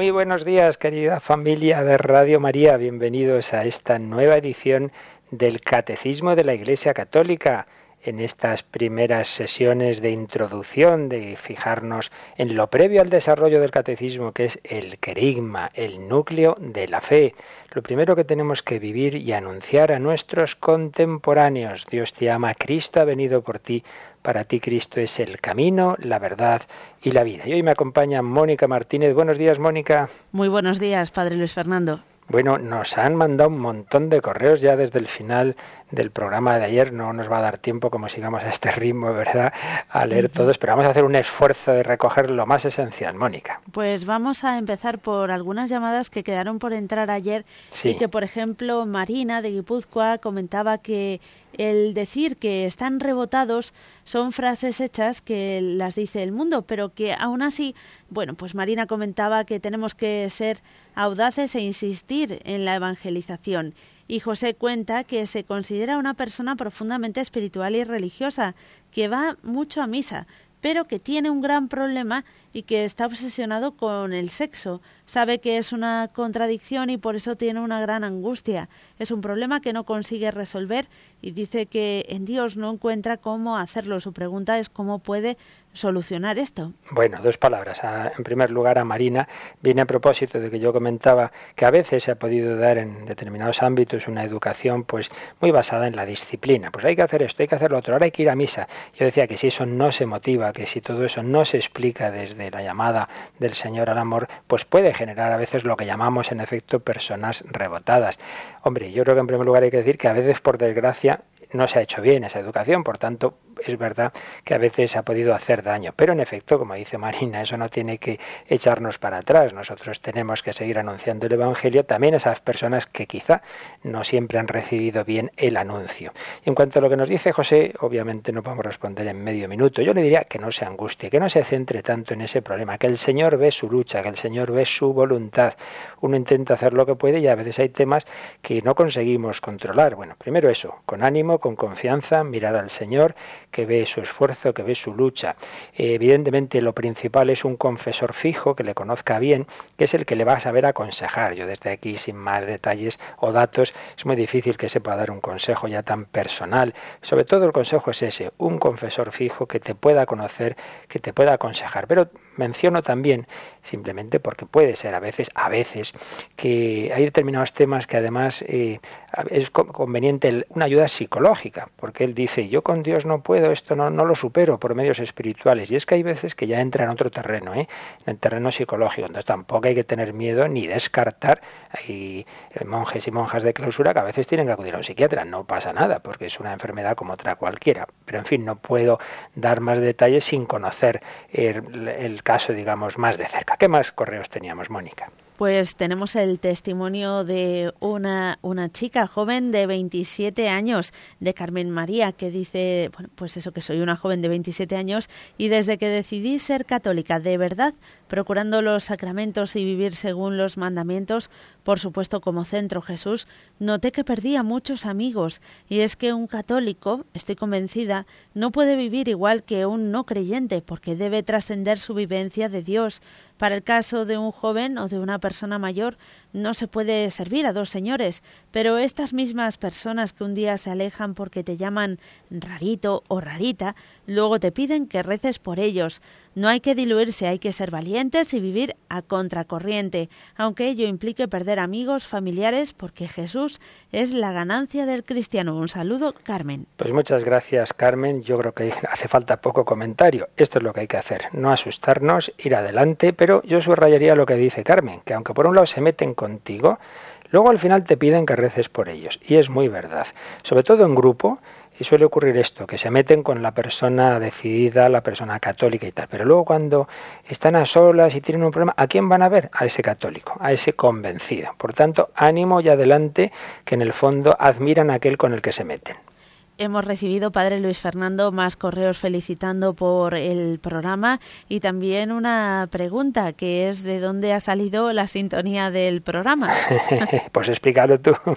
Muy buenos días, querida familia de Radio María. Bienvenidos a esta nueva edición del Catecismo de la Iglesia Católica. En estas primeras sesiones de introducción, de fijarnos en lo previo al desarrollo del catecismo, que es el querigma, el núcleo de la fe. Lo primero que tenemos que vivir y anunciar a nuestros contemporáneos. Dios te ama, Cristo ha venido por ti para ti Cristo es el camino, la verdad y la vida. Y hoy me acompaña Mónica Martínez. Buenos días, Mónica. Muy buenos días, Padre Luis Fernando. Bueno, nos han mandado un montón de correos ya desde el final del programa de ayer. No nos va a dar tiempo, como sigamos a este ritmo, ¿verdad?, a leer todos, pero vamos a hacer un esfuerzo de recoger lo más esencial. Mónica. Pues vamos a empezar por algunas llamadas que quedaron por entrar ayer y que, por ejemplo, Marina de Guipúzcoa comentaba que el decir que están rebotados son frases hechas que las dice el mundo, pero que aún así, bueno, pues Marina comentaba que tenemos que ser audaces e insistir en la evangelización y José cuenta que se considera una persona profundamente espiritual y religiosa, que va mucho a misa, pero que tiene un gran problema y que está obsesionado con el sexo. Sabe que es una contradicción y por eso tiene una gran angustia. Es un problema que no consigue resolver y dice que en Dios no encuentra cómo hacerlo. Su pregunta es cómo puede solucionar esto? Bueno, dos palabras. en primer lugar, a Marina viene a propósito de que yo comentaba que a veces se ha podido dar en determinados ámbitos una educación pues muy basada en la disciplina. Pues hay que hacer esto, hay que hacer lo otro, ahora hay que ir a misa. Yo decía que si eso no se motiva, que si todo eso no se explica desde la llamada del Señor al amor, pues puede generar a veces lo que llamamos en efecto personas rebotadas. Hombre, yo creo que en primer lugar hay que decir que a veces por desgracia no se ha hecho bien esa educación, por tanto es verdad que a veces ha podido hacer daño, pero en efecto, como dice Marina, eso no tiene que echarnos para atrás. Nosotros tenemos que seguir anunciando el Evangelio también a esas personas que quizá no siempre han recibido bien el anuncio. en cuanto a lo que nos dice José, obviamente no podemos responder en medio minuto. Yo le diría que no se angustie, que no se centre tanto en ese problema, que el Señor ve su lucha, que el Señor ve su voluntad. Uno intenta hacer lo que puede y a veces hay temas que no conseguimos controlar. Bueno, primero eso, con ánimo, con confianza, mirar al Señor, que ve su esfuerzo, que ve su lucha. evidentemente lo principal es un confesor fijo que le conozca bien, que es el que le va a saber aconsejar. Yo desde aquí, sin más detalles o datos, es muy difícil que se pueda dar un consejo ya tan personal. Sobre todo el consejo es ese, un confesor fijo que te pueda conocer, que te pueda aconsejar. Pero menciono también, simplemente porque puede ser a veces, a veces, que hay determinados temas que además eh, es conveniente una ayuda psicológica, porque él dice, yo con Dios no puedo, esto no, no lo supero por medios espirituales. Y es que hay veces que ya entra en otro terreno, ¿eh? en el terreno psicológico. Entonces tampoco hay que tener miedo ni descartar. Hay eh, monjes y monjas de clausura que a veces tienen que acudir a un psiquiatra. No pasa nada, porque es una enfermedad como otra cualquiera. Pero en fin, no puedo dar más detalles sin conocer el, el caso, digamos, más de cerca. ¿Qué más correos teníamos, Mónica? Pues tenemos el testimonio de una, una chica joven de 27 años, de Carmen María, que dice, bueno, pues eso que soy una joven de 27 años y desde que decidí ser católica de verdad, procurando los sacramentos y vivir según los mandamientos, por supuesto como centro Jesús, noté que perdía muchos amigos. Y es que un católico, estoy convencida, no puede vivir igual que un no creyente porque debe trascender su vivencia de Dios, para el caso de un joven o de una persona mayor no se puede servir a dos señores, pero estas mismas personas que un día se alejan porque te llaman rarito o rarita, luego te piden que reces por ellos. No hay que diluirse, hay que ser valientes y vivir a contracorriente, aunque ello implique perder amigos, familiares, porque Jesús es la ganancia del cristiano. Un saludo, Carmen. Pues muchas gracias, Carmen. Yo creo que hace falta poco comentario. Esto es lo que hay que hacer, no asustarnos, ir adelante, pero yo subrayaría lo que dice Carmen, que aunque por un lado se meten contigo, luego al final te piden que reces por ellos. Y es muy verdad. Sobre todo en grupo, y suele ocurrir esto, que se meten con la persona decidida, la persona católica y tal. Pero luego cuando están a solas y tienen un problema, ¿a quién van a ver? A ese católico, a ese convencido. Por tanto, ánimo y adelante, que en el fondo admiran a aquel con el que se meten. Hemos recibido, Padre Luis Fernando, más correos felicitando por el programa y también una pregunta que es de dónde ha salido la sintonía del programa. pues explícalo tú.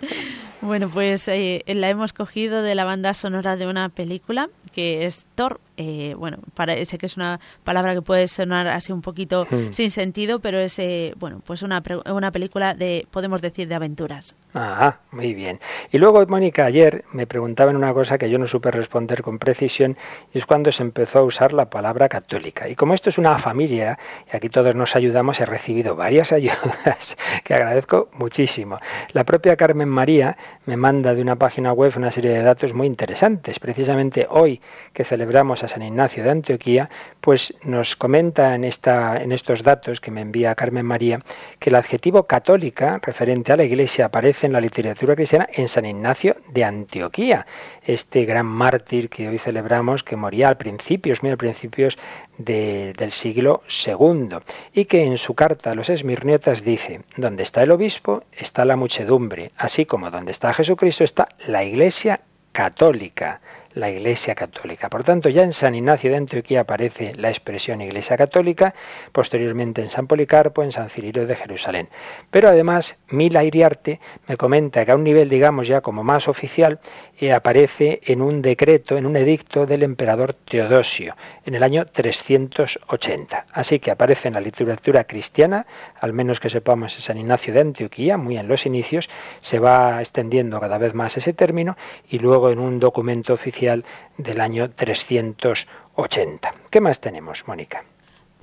Bueno, pues eh, la hemos cogido de la banda sonora de una película que es Eh, bueno, parece que es una palabra que puede sonar así un poquito hmm. sin sentido, pero es eh, bueno, pues una, una película de, podemos decir, de aventuras. Ah, muy bien. Y luego, Mónica, ayer me preguntaban una cosa que yo no supe responder con precisión, y es cuando se empezó a usar la palabra católica. Y como esto es una familia, y aquí todos nos ayudamos, he recibido varias ayudas que agradezco muchísimo. La propia Carmen María me manda de una página web una serie de datos muy interesantes. Precisamente hoy que celebramos a San Ignacio de Antioquía, pues nos comenta en, estos datos que me envía Carmen María que el adjetivo católica referente a la Iglesia aparece en la literatura cristiana en San Ignacio de Antioquía, este gran mártir que hoy celebramos que moría al principios, muy al principios del siglo II, y que en su carta a los esmirniotas dice, donde está el obispo está la muchedumbre, así como donde está Jesucristo está la Iglesia católica la Iglesia Católica. Por tanto, ya en San Ignacio de Antioquía aparece la expresión Iglesia Católica, posteriormente en San Policarpo, en San Cirilo de Jerusalén. Pero además, Mila Iriarte me comenta que a un nivel, digamos, ya como más oficial, eh, aparece en un decreto, en un edicto del emperador Teodosio, en el año 380. Así que aparece en la literatura cristiana, al menos que sepamos en San Ignacio de Antioquía, muy en los inicios, se va extendiendo cada vez más ese término y luego en un documento oficial del año 380. ¿Qué más tenemos, Mónica?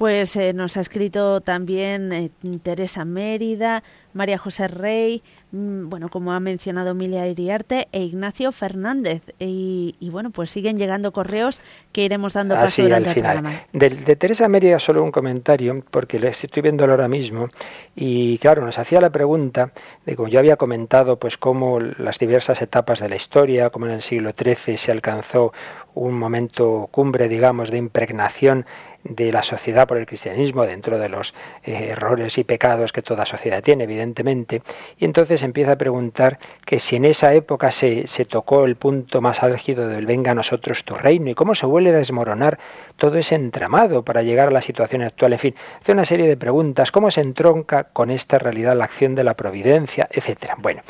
Pues eh, nos ha escrito también eh, Teresa Mérida, María José Rey, mm, bueno, como ha mencionado Emilia Iriarte, e Ignacio Fernández. Y, bueno, pues siguen llegando correos que iremos dando ah, paso durante el programa. De, de, Teresa Mérida solo un comentario, porque le estoy viendo ahora mismo, y claro, nos hacía la pregunta de como yo había comentado, pues cómo las diversas etapas de la historia, como en el siglo XIII se alcanzó un momento cumbre, digamos, de impregnación de la sociedad por el cristianismo, dentro de los eh, errores y pecados que toda sociedad tiene, evidentemente, y entonces empieza a preguntar que si en esa época se, se tocó el punto más álgido del venga a nosotros tu reino, y cómo se vuelve a desmoronar todo ese entramado para llegar a la situación actual, en fin, hace una serie de preguntas, cómo se entronca con esta realidad la acción de la providencia, etcétera. Bueno,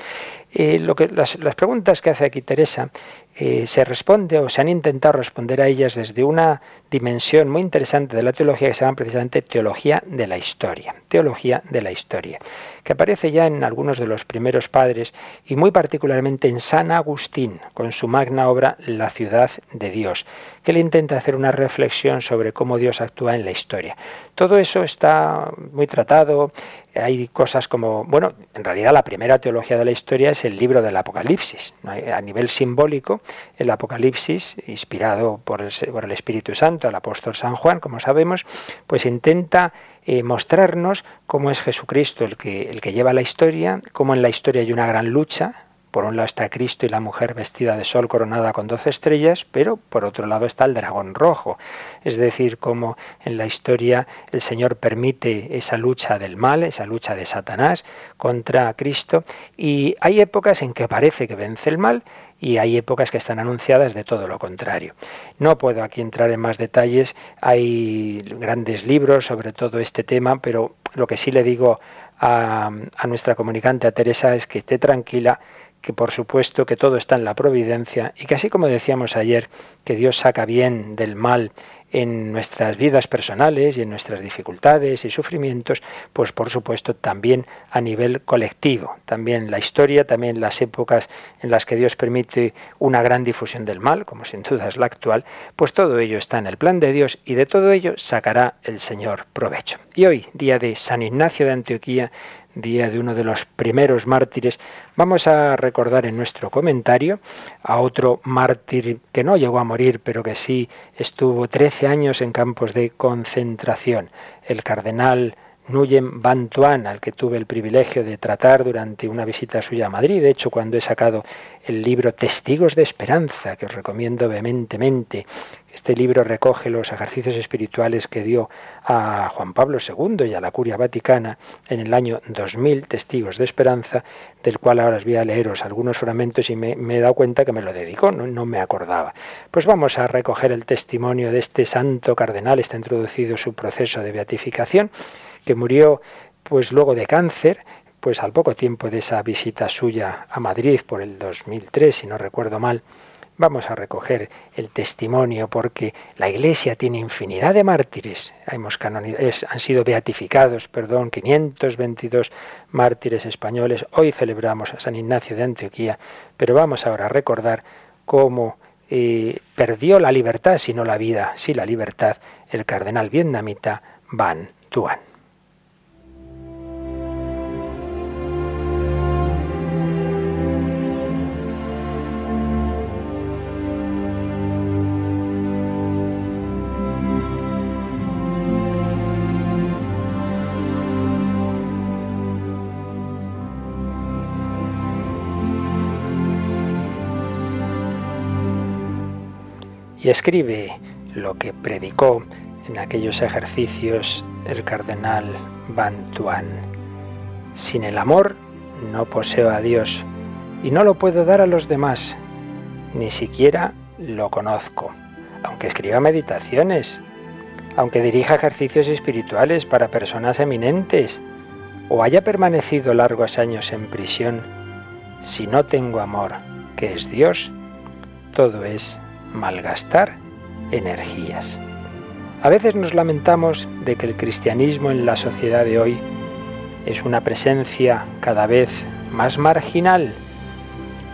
eh, lo que, las, preguntas que hace aquí Teresa eh, se responde o se han intentado responder a ellas desde una dimensión muy interesante de la teología que se llama precisamente teología de la historia. Teología de la historia que aparece ya en algunos de los primeros padres y muy particularmente en San Agustín, con su magna obra La ciudad de Dios, que le intenta hacer una reflexión sobre cómo Dios actúa en la historia. Todo eso está muy tratado, hay cosas como, bueno, en realidad la primera teología de la historia es el libro del Apocalipsis. A nivel simbólico, el Apocalipsis, inspirado por el, por el Espíritu Santo, el apóstol San Juan, como sabemos, pues intenta eh, mostrarnos cómo es Jesucristo el que, el que lleva la historia, cómo en la historia hay una gran lucha. Por un lado está Cristo y la mujer vestida de sol coronada con doce estrellas, pero por otro lado está el dragón rojo. Es decir, cómo en la historia el Señor permite esa lucha del mal, esa lucha de Satanás contra Cristo. Y hay épocas en que parece que vence el mal y hay épocas que están anunciadas de todo lo contrario. No puedo aquí entrar en más detalles, hay grandes libros sobre todo este tema, pero lo que sí le digo a, a nuestra comunicante, a Teresa, es que esté tranquila, que por supuesto que todo está en la providencia y que así como decíamos ayer, que Dios saca bien del mal en nuestras vidas personales y en nuestras dificultades y sufrimientos, pues por supuesto también a nivel colectivo, también la historia, también las épocas en las que Dios permite una gran difusión del mal, como sin duda es la actual, pues todo ello está en el plan de Dios y de todo ello sacará el Señor provecho. Y hoy, día de San Ignacio de Antioquía, día de uno de los primeros mártires, vamos a recordar en nuestro comentario a otro mártir que no llegó a morir, pero que sí estuvo 13 años en campos de concentración, el cardenal Nuyen Bantuan, al que tuve el privilegio de tratar durante una visita suya a Madrid. De hecho, cuando he sacado el libro Testigos de Esperanza, que os recomiendo vehementemente, este libro recoge los ejercicios espirituales que dio a Juan Pablo II y a la Curia Vaticana en el año 2000, Testigos de Esperanza, del cual ahora os voy a leeros algunos fragmentos y me, he dado cuenta que me lo dedicó, no, no, me acordaba. Pues vamos a recoger el testimonio de este santo cardenal, está introducido su proceso de beatificación, que murió pues luego de cáncer, pues al poco tiempo de esa visita suya a Madrid por el 2003, si no recuerdo mal, Vamos a recoger el testimonio porque la Iglesia tiene infinidad de mártires. Hemos han sido beatificados, perdón, 522 mártires españoles. Hoy celebramos a San Ignacio de Antioquía, pero vamos ahora a recordar cómo eh, perdió la libertad, si no la vida, sí la libertad, el cardenal vietnamita Van Tuan. Y escribe lo que predicó en aquellos ejercicios el cardenal Van Tuan. Sin el amor no poseo a Dios y no lo puedo dar a los demás, ni siquiera lo conozco, aunque escriba meditaciones, aunque dirija ejercicios espirituales para personas eminentes, o haya permanecido largos años en prisión, si no tengo amor, que es Dios, todo es malgastar energías. A veces nos lamentamos de que el cristianismo en la sociedad de hoy es una presencia cada vez más marginal,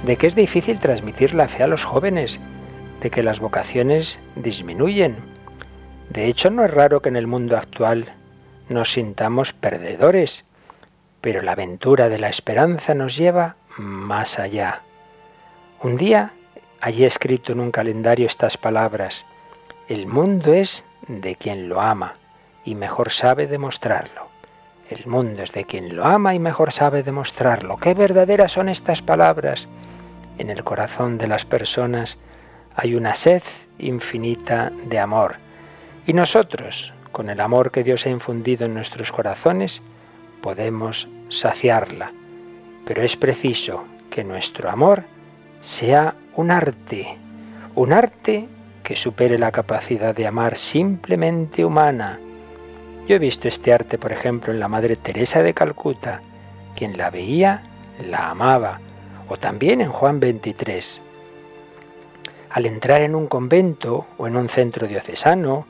de que es difícil transmitir la fe a los jóvenes, de que las vocaciones disminuyen. De hecho, no es raro que en el mundo actual nos sintamos perdedores, pero la aventura de la esperanza nos lleva más allá. Un día Allí escrito en un calendario estas palabras, el mundo es de quien lo ama y mejor sabe demostrarlo. El mundo es de quien lo ama y mejor sabe demostrarlo. Qué verdaderas son estas palabras. En el corazón de las personas hay una sed infinita de amor. Y nosotros, con el amor que Dios ha infundido en nuestros corazones, podemos saciarla. Pero es preciso que nuestro amor sea un arte, un arte que supere la capacidad de amar simplemente humana. Yo he visto este arte, por ejemplo, en la Madre Teresa de Calcuta. Quien la veía, la amaba. O también en Juan 23. Al entrar en un convento o en un centro diocesano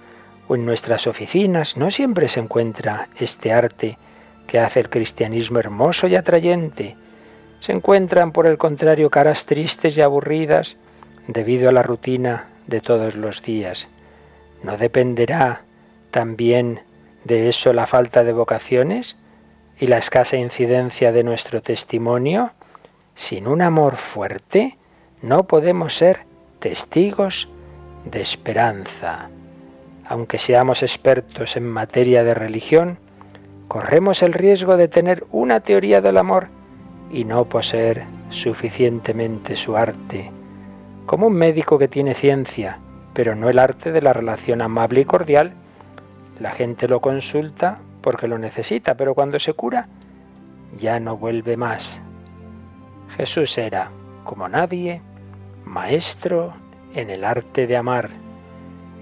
o en nuestras oficinas, no siempre se encuentra este arte que hace el cristianismo hermoso y atrayente, se encuentran, por el contrario, caras tristes y aburridas debido a la rutina de todos los días. ¿No dependerá también de eso la falta de vocaciones y la escasa incidencia de nuestro testimonio? Sin un amor fuerte no podemos ser testigos de esperanza. Aunque seamos expertos en materia de religión, corremos el riesgo de tener una teoría del amor y no poseer suficientemente su arte, como un médico que tiene ciencia, pero no el arte de la relación amable y cordial. La gente lo consulta porque lo necesita, pero cuando se cura, ya no vuelve más. Jesús era, como nadie, maestro en el arte de amar,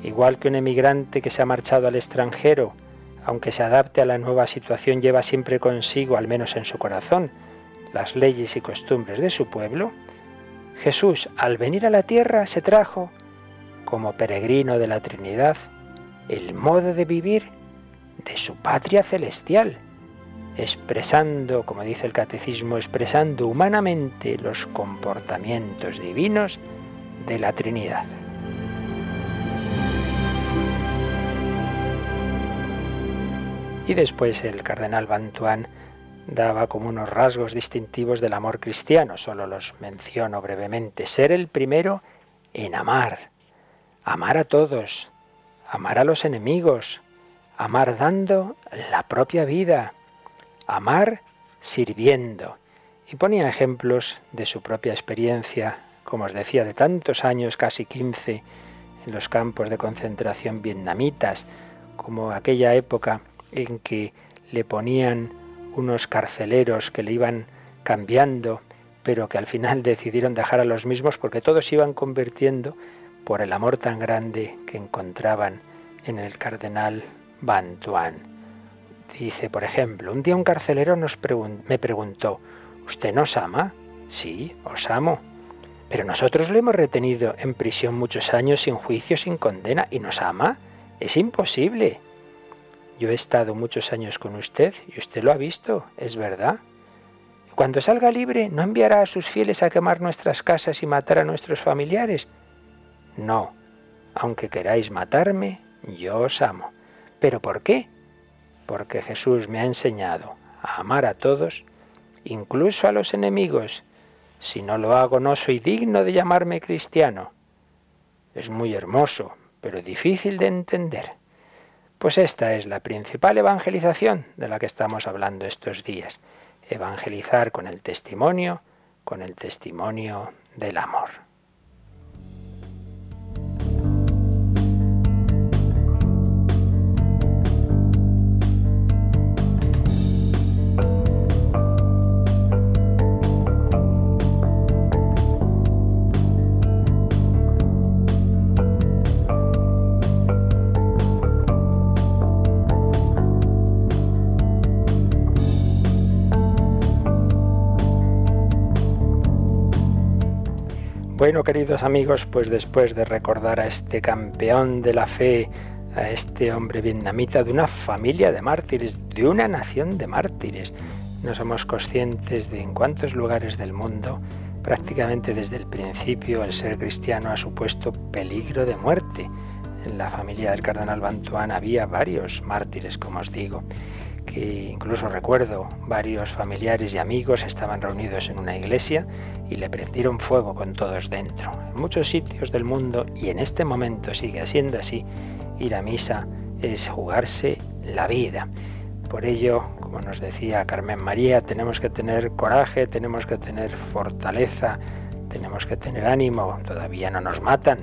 igual que un emigrante que se ha marchado al extranjero, aunque se adapte a la nueva situación, lleva siempre consigo, al menos en su corazón, las leyes y costumbres de su pueblo, Jesús al venir a la tierra se trajo, como peregrino de la Trinidad, el modo de vivir de su patria celestial, expresando, como dice el catecismo, expresando humanamente los comportamientos divinos de la Trinidad. Y después el cardenal Bantuán daba como unos rasgos distintivos del amor cristiano, solo los menciono brevemente. Ser el primero en amar, amar a todos, amar a los enemigos, amar dando la propia vida, amar sirviendo. Y ponía ejemplos de su propia experiencia, como os decía, de tantos años, casi 15, en los campos de concentración vietnamitas, como aquella época en que le ponían unos carceleros que le iban cambiando, pero que al final decidieron dejar a los mismos porque todos se iban convirtiendo por el amor tan grande que encontraban en el cardenal Bantuan. Dice, por ejemplo, un día un carcelero nos me preguntó, ¿usted nos ama? Sí, os amo. Pero nosotros le hemos retenido en prisión muchos años sin juicio, sin condena, y nos ama. Es imposible. Yo he estado muchos años con usted y usted lo ha visto, es verdad. Cuando salga libre, ¿no enviará a sus fieles a quemar nuestras casas y matar a nuestros familiares? No, aunque queráis matarme, yo os amo. ¿Pero por qué? Porque Jesús me ha enseñado a amar a todos, incluso a los enemigos. Si no lo hago, no soy digno de llamarme cristiano. Es muy hermoso, pero difícil de entender. Pues esta es la principal evangelización de la que estamos hablando estos días. Evangelizar con el testimonio, con el testimonio del amor. Queridos amigos, pues después de recordar a este campeón de la fe, a este hombre vietnamita de una familia de mártires, de una nación de mártires, no somos conscientes de en cuántos lugares del mundo, prácticamente desde el principio, el ser cristiano ha supuesto peligro de muerte. En la familia del cardenal Bantuán había varios mártires, como os digo que incluso recuerdo varios familiares y amigos estaban reunidos en una iglesia y le prendieron fuego con todos dentro. En muchos sitios del mundo, y en este momento sigue siendo así, ir a misa es jugarse la vida. Por ello, como nos decía Carmen María, tenemos que tener coraje, tenemos que tener fortaleza, tenemos que tener ánimo. Todavía no nos matan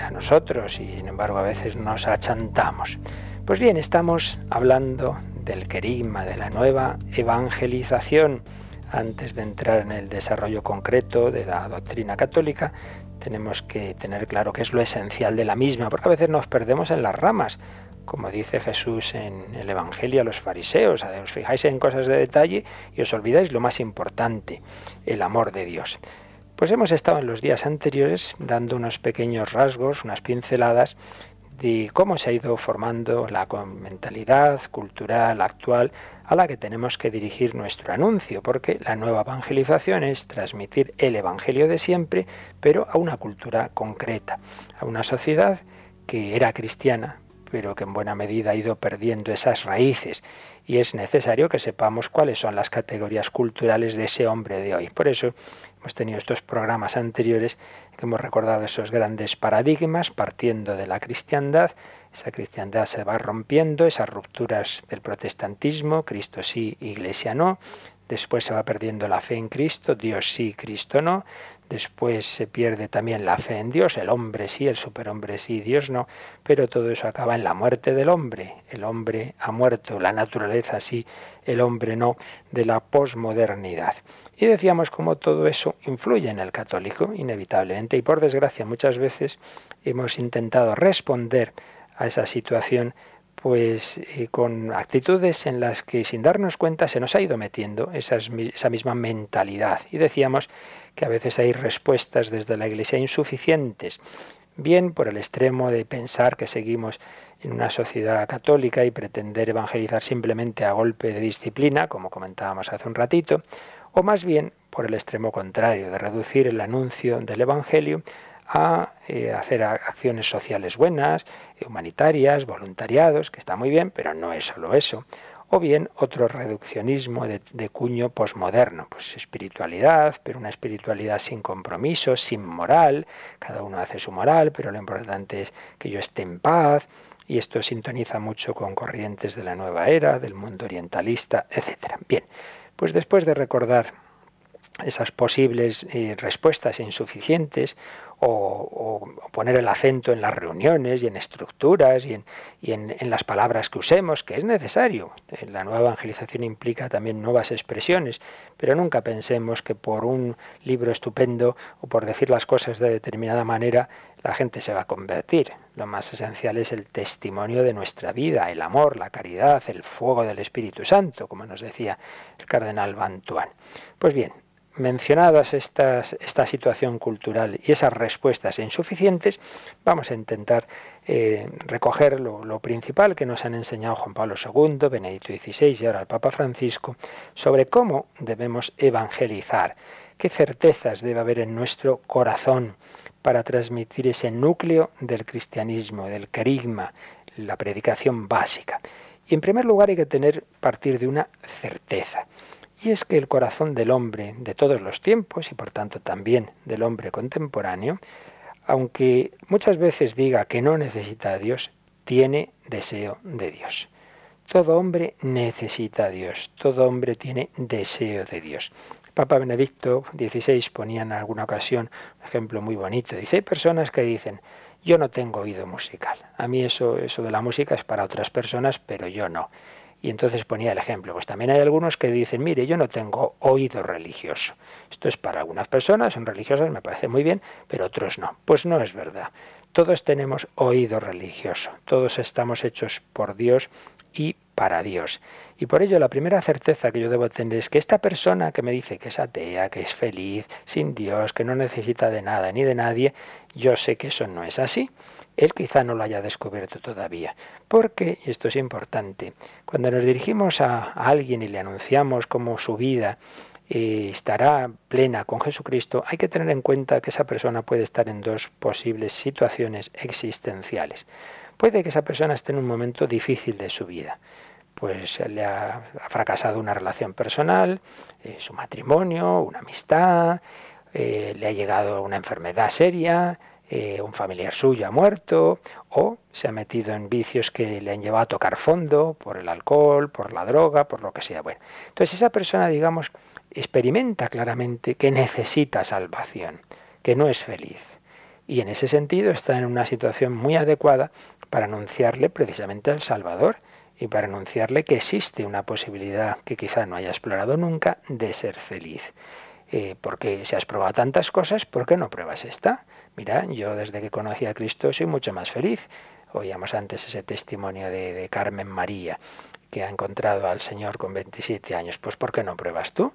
a nosotros y sin embargo a veces nos achantamos. Pues bien, estamos hablando del querigma, de la nueva evangelización. Antes de entrar en el desarrollo concreto de la doctrina católica, tenemos que tener claro qué es lo esencial de la misma, porque a veces nos perdemos en las ramas, como dice Jesús en el Evangelio a los fariseos, os fijáis en cosas de detalle y os olvidáis lo más importante, el amor de Dios. Pues hemos estado en los días anteriores dando unos pequeños rasgos, unas pinceladas de cómo se ha ido formando la mentalidad cultural actual a la que tenemos que dirigir nuestro anuncio, porque la nueva evangelización es transmitir el Evangelio de siempre, pero a una cultura concreta, a una sociedad que era cristiana, pero que en buena medida ha ido perdiendo esas raíces y es necesario que sepamos cuáles son las categorías culturales de ese hombre de hoy. Por eso hemos tenido estos programas anteriores que hemos recordado esos grandes paradigmas partiendo de la cristiandad. Esa cristiandad se va rompiendo, esas rupturas del protestantismo, Cristo sí, Iglesia no. Después se va perdiendo la fe en Cristo, Dios sí, Cristo no. Después se pierde también la fe en Dios, el hombre sí, el superhombre sí, Dios no, pero todo eso acaba en la muerte del hombre. El hombre ha muerto, la naturaleza sí, el hombre no, de la posmodernidad. Y decíamos cómo todo eso influye en el católico, inevitablemente, y por desgracia muchas veces hemos intentado responder a esa situación pues eh, con actitudes en las que sin darnos cuenta se nos ha ido metiendo esa misma mentalidad. Y decíamos que a veces hay respuestas desde la Iglesia insuficientes, bien por el extremo de pensar que seguimos en una sociedad católica y pretender evangelizar simplemente a golpe de disciplina, como comentábamos hace un ratito, o más bien por el extremo contrario, de reducir el anuncio del Evangelio a eh, hacer acciones sociales buenas, humanitarias, voluntariados, que está muy bien, pero no es solo eso. O bien otro reduccionismo de, de cuño posmoderno, pues espiritualidad, pero una espiritualidad sin compromiso, sin moral, cada uno hace su moral, pero lo importante es que yo esté en paz, y esto sintoniza mucho con corrientes de la nueva era, del mundo orientalista, etc. Bien, pues después de recordar esas posibles eh, respuestas insuficientes o, poner el acento en las reuniones y en estructuras y, en, en, las palabras que usemos, que es necesario. La nueva evangelización implica también nuevas expresiones, pero nunca pensemos que por un libro estupendo o por decir las cosas de determinada manera la gente se va a convertir. Lo más esencial es el testimonio de nuestra vida, el amor, la caridad, el fuego del Espíritu Santo, como nos decía el cardenal Bantuán. Pues bien, mencionadas estas, esta situación cultural y esas respuestas insuficientes, vamos a intentar eh, recoger lo, principal que nos han enseñado Juan Pablo II, Benedicto XVI y ahora el Papa Francisco sobre cómo debemos evangelizar, qué certezas debe haber en nuestro corazón para transmitir ese núcleo del cristianismo, del carisma, la predicación básica. Y en primer lugar hay que tener partir de una certeza. Y es que el corazón del hombre de todos los tiempos, y por tanto también del hombre contemporáneo, aunque muchas veces diga que no necesita a Dios, tiene deseo de Dios. Todo hombre necesita a Dios, todo hombre tiene deseo de Dios. Papa Benedicto XVI ponía en alguna ocasión un ejemplo muy bonito. Dice, hay personas que dicen, yo no tengo oído musical. A mí eso, eso de la música es para otras personas, pero yo no. Y entonces ponía el ejemplo. Pues también hay algunos que dicen, mire, yo no tengo oído religioso. Esto es para algunas personas, son religiosas, me parece muy bien, pero otros no. Pues no es verdad. Todos tenemos oído religioso. Todos estamos hechos por Dios y para Dios. Y por ello la primera certeza que yo debo tener es que esta persona que me dice que es atea, que es feliz, sin Dios, que no necesita de nada ni de nadie, yo sé que eso no es así. Él quizá no lo haya descubierto todavía. Porque, y esto es importante, cuando nos dirigimos a, alguien y le anunciamos cómo su vida eh, estará plena con Jesucristo, hay que tener en cuenta que esa persona puede estar en dos posibles situaciones existenciales. Puede que esa persona esté en un momento difícil de su vida. Pues le ha, fracasado una relación personal, eh, su matrimonio, una amistad, eh, le ha llegado una enfermedad seria, eh, un familiar suyo ha muerto o se ha metido en vicios que le han llevado a tocar fondo por el alcohol, por la droga, por lo que sea. Bueno, entonces esa persona, digamos, experimenta claramente que necesita salvación, que no es feliz. Y en ese sentido está en una situación muy adecuada para anunciarle precisamente al Salvador y para anunciarle que existe una posibilidad que quizá no haya explorado nunca de ser feliz. Eh, porque si has probado tantas cosas, ¿por qué no pruebas esta? Mira, yo desde que conocí a Cristo soy mucho más feliz. Oíamos antes ese testimonio de, Carmen María, que ha encontrado al Señor con 27 años. Pues ¿por qué no pruebas tú?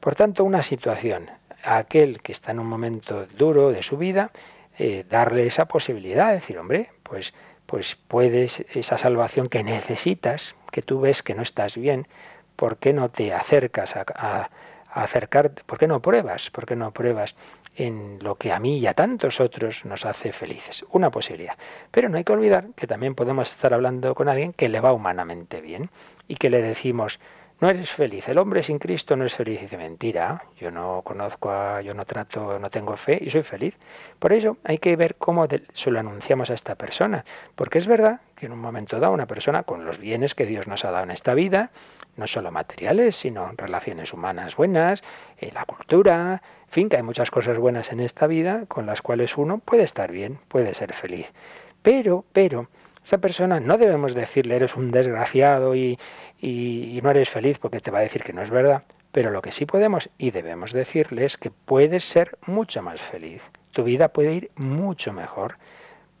Por tanto, una situación, a aquel que está en un momento duro de su vida, eh, darle esa posibilidad, decir, hombre, pues, pues puedes, esa salvación que necesitas, que tú ves que no estás bien, ¿por qué no te acercas a, a acercarte? ¿Por qué no pruebas? ¿Por qué no pruebas en lo que a mí y a tantos otros nos hace felices. Una posibilidad. Pero no hay que olvidar que también podemos estar hablando con alguien que le va humanamente bien y que le decimos, no eres feliz, el hombre sin Cristo no es feliz. Y dice, mentira, yo no conozco, a, yo no trato, no tengo fe y soy feliz. Por ello hay que ver cómo se lo anunciamos a esta persona, porque es verdad que en un momento dado una persona con los bienes que Dios nos ha dado en esta vida, no solo materiales, sino relaciones humanas buenas, eh, la cultura, en fin, que hay muchas cosas buenas en esta vida con las cuales uno puede estar bien, puede ser feliz. Pero, pero, esa persona no debemos decirle eres un desgraciado y, y, no eres feliz porque te va a decir que no es verdad. Pero lo que sí podemos y debemos decirle es que puedes ser mucho más feliz. Tu vida puede ir mucho mejor.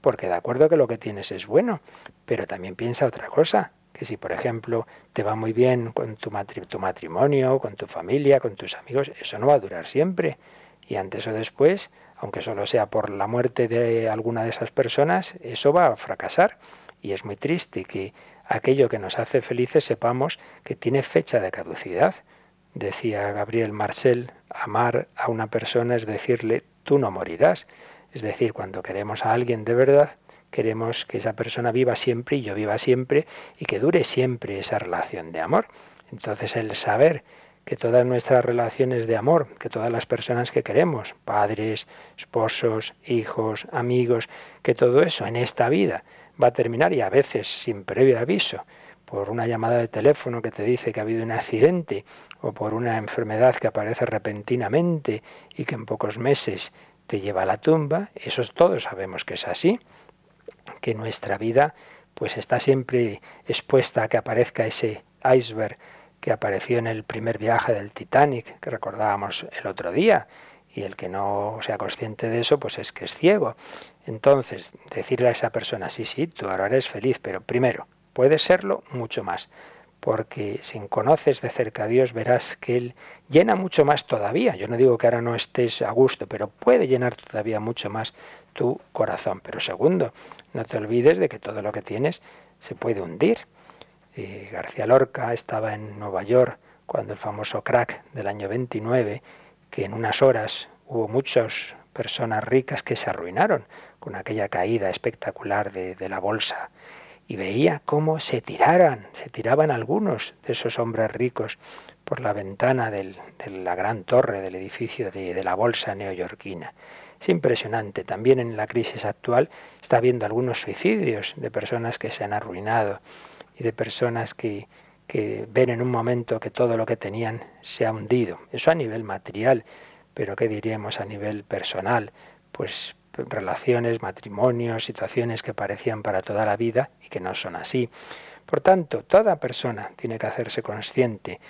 Porque de acuerdo que lo que tienes es bueno, pero también piensa otra cosa, que si por ejemplo te va muy bien con tu, tu matrimonio, con tu familia, con tus amigos, eso no va a durar siempre. Y antes o después aunque solo sea por la muerte de alguna de esas personas, eso va a fracasar. Y es muy triste que aquello que nos hace felices sepamos que tiene fecha de caducidad. Decía Gabriel Marcel, amar a una persona es decirle, tú no morirás. Es decir, cuando queremos a alguien de verdad, queremos que esa persona viva siempre y yo viva siempre y que dure siempre esa relación de amor. Entonces el saber que todas nuestras relaciones de amor, que todas las personas que queremos, padres, esposos, hijos, amigos, que todo eso en esta vida va a terminar y a veces sin previo aviso por una llamada de teléfono que te dice que ha habido un accidente o por una enfermedad que aparece repentinamente y que en pocos meses te lleva a la tumba, eso todos sabemos que es así, que nuestra vida pues está siempre expuesta a que aparezca ese iceberg que apareció en el primer viaje del Titanic, que recordábamos el otro día, y el que no sea consciente de eso, pues es que es ciego. Entonces, decirle a esa persona, sí, sí, tú ahora eres feliz, pero primero, puedes serlo mucho más, porque si conoces de cerca a Dios verás que Él llena mucho más todavía. Yo no digo que ahora no estés a gusto, pero puede llenar todavía mucho más tu corazón. Pero segundo, no te olvides de que todo lo que tienes se puede hundir. Eh, García Lorca estaba en Nueva York cuando el famoso crack del año 29, que en unas horas hubo muchas personas ricas que se arruinaron con aquella caída espectacular de, la bolsa. Y veía cómo se tiraran, se tiraban algunos de esos hombres ricos por la ventana de la gran torre del edificio de, de la bolsa neoyorquina. Es impresionante. También en la crisis actual está habiendo algunos suicidios de personas que se han arruinado y de personas que, que ven en un momento que todo lo que tenían se ha hundido. Eso a nivel material, pero ¿qué diríamos a nivel personal? Pues relaciones, matrimonios, situaciones que parecían para toda la vida y que no son así. Por tanto, toda persona tiene que hacerse consciente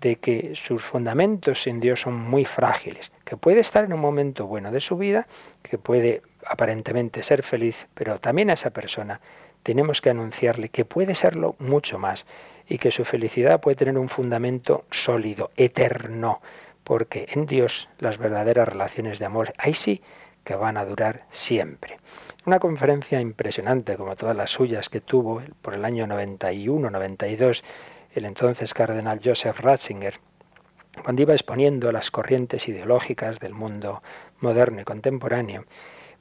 de que sus fundamentos sin Dios son muy frágiles, que puede estar en un momento bueno de su vida, que puede aparentemente ser feliz, pero también a esa persona tenemos que anunciarle que puede serlo mucho más y que su felicidad puede tener un fundamento sólido, eterno, porque en Dios las verdaderas relaciones de amor, ahí sí que van a durar siempre. Una conferencia impresionante, como todas las suyas que tuvo por el año 91-92 el entonces cardenal Joseph Ratzinger, cuando iba exponiendo las corrientes ideológicas del mundo moderno y contemporáneo,